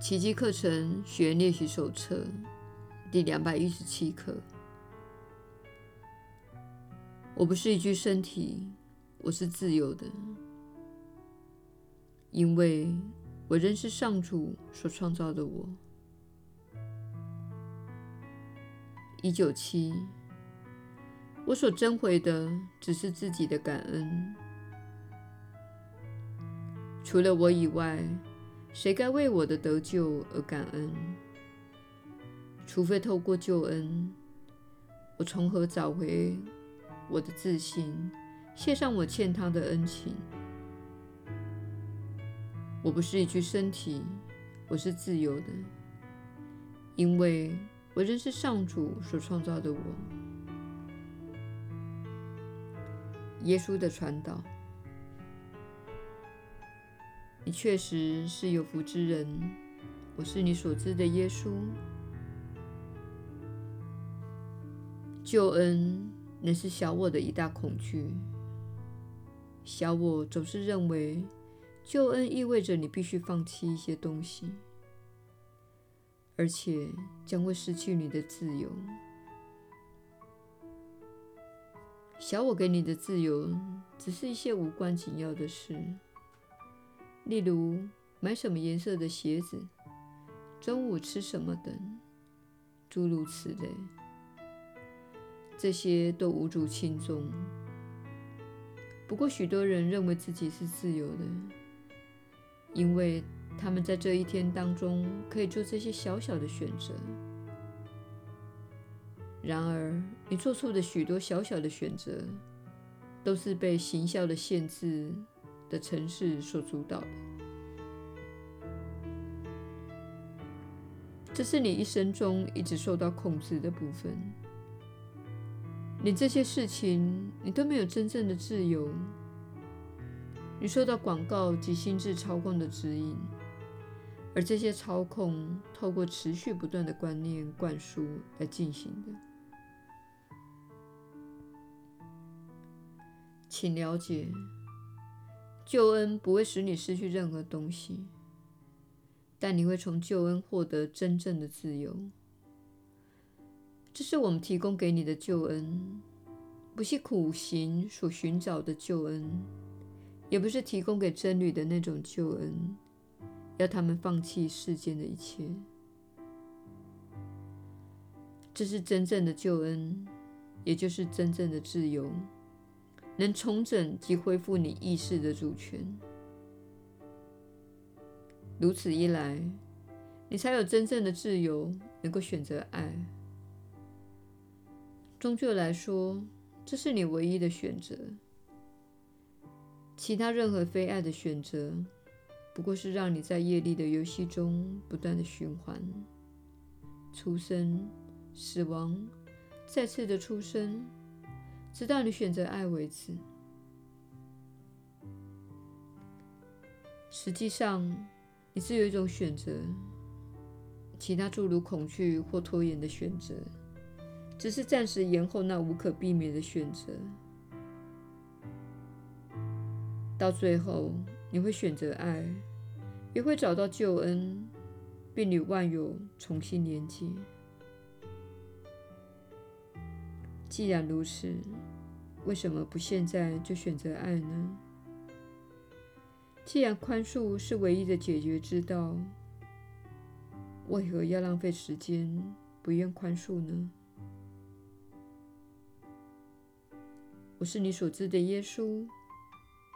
奇迹课程学员练习手册第两百一十七课。我不是一具身体，我是自由的，因为我仍是上主所创造的我。一九七，我所争回的只是自己的感恩。除了我以外，谁该为我的得救而感恩？除非透过救恩，我从何找回我的自信，谢上我欠他的恩情？我不是一具身体，我是自由的，因为我仍是上主所创造的我。耶稣的传导。你确实是有福之人，我是你所知的耶稣。救恩乃是小我的一大恐惧。小我总是认为救恩意味着你必须放弃一些东西，而且将会失去你的自由。小我给你的自由，只是一些无关紧要的事。例如买什么颜色的鞋子、中午吃什么等，诸如此类，这些都无足轻重。不过，许多人认为自己是自由的，因为他们在这一天当中可以做这些小小的选择。然而，你做出的许多小小的选择，都是被行销的限制的城市所主导的，这是你一生中一直受到控制的部分。你这些事情，你都没有真正的自由。你受到广告及心智操控的指引，而这些操控透过持续不断的观念灌输来进行的。请了解。救恩不会使你失去任何东西，但你会从救恩获得真正的自由。这是我们提供给你的救恩，不是苦行所寻找的救恩，也不是提供给僧侣的那种救恩，要他们放弃世间的一切。这是真正的救恩，也就是真正的自由。能重整及恢复你意识的主权，如此一来，你才有真正的自由，能够选择爱。终究来说，这是你唯一的选择。其他任何非爱的选择，不过是让你在业力的游戏中不断的循环：出生、死亡、再次的出生。直到你选择爱为止。实际上，你是有一种选择，其他诸如恐惧或拖延的选择，只是暂时延后那无可避免的选择。到最后，你会选择爱，也会找到救恩，并与万有重新连接。既然如此，为什么不现在就选择爱呢？既然宽恕是唯一的解决之道，为何要浪费时间不愿宽恕呢？我是你所知的耶稣，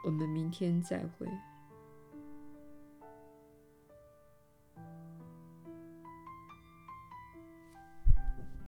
我们明天再会。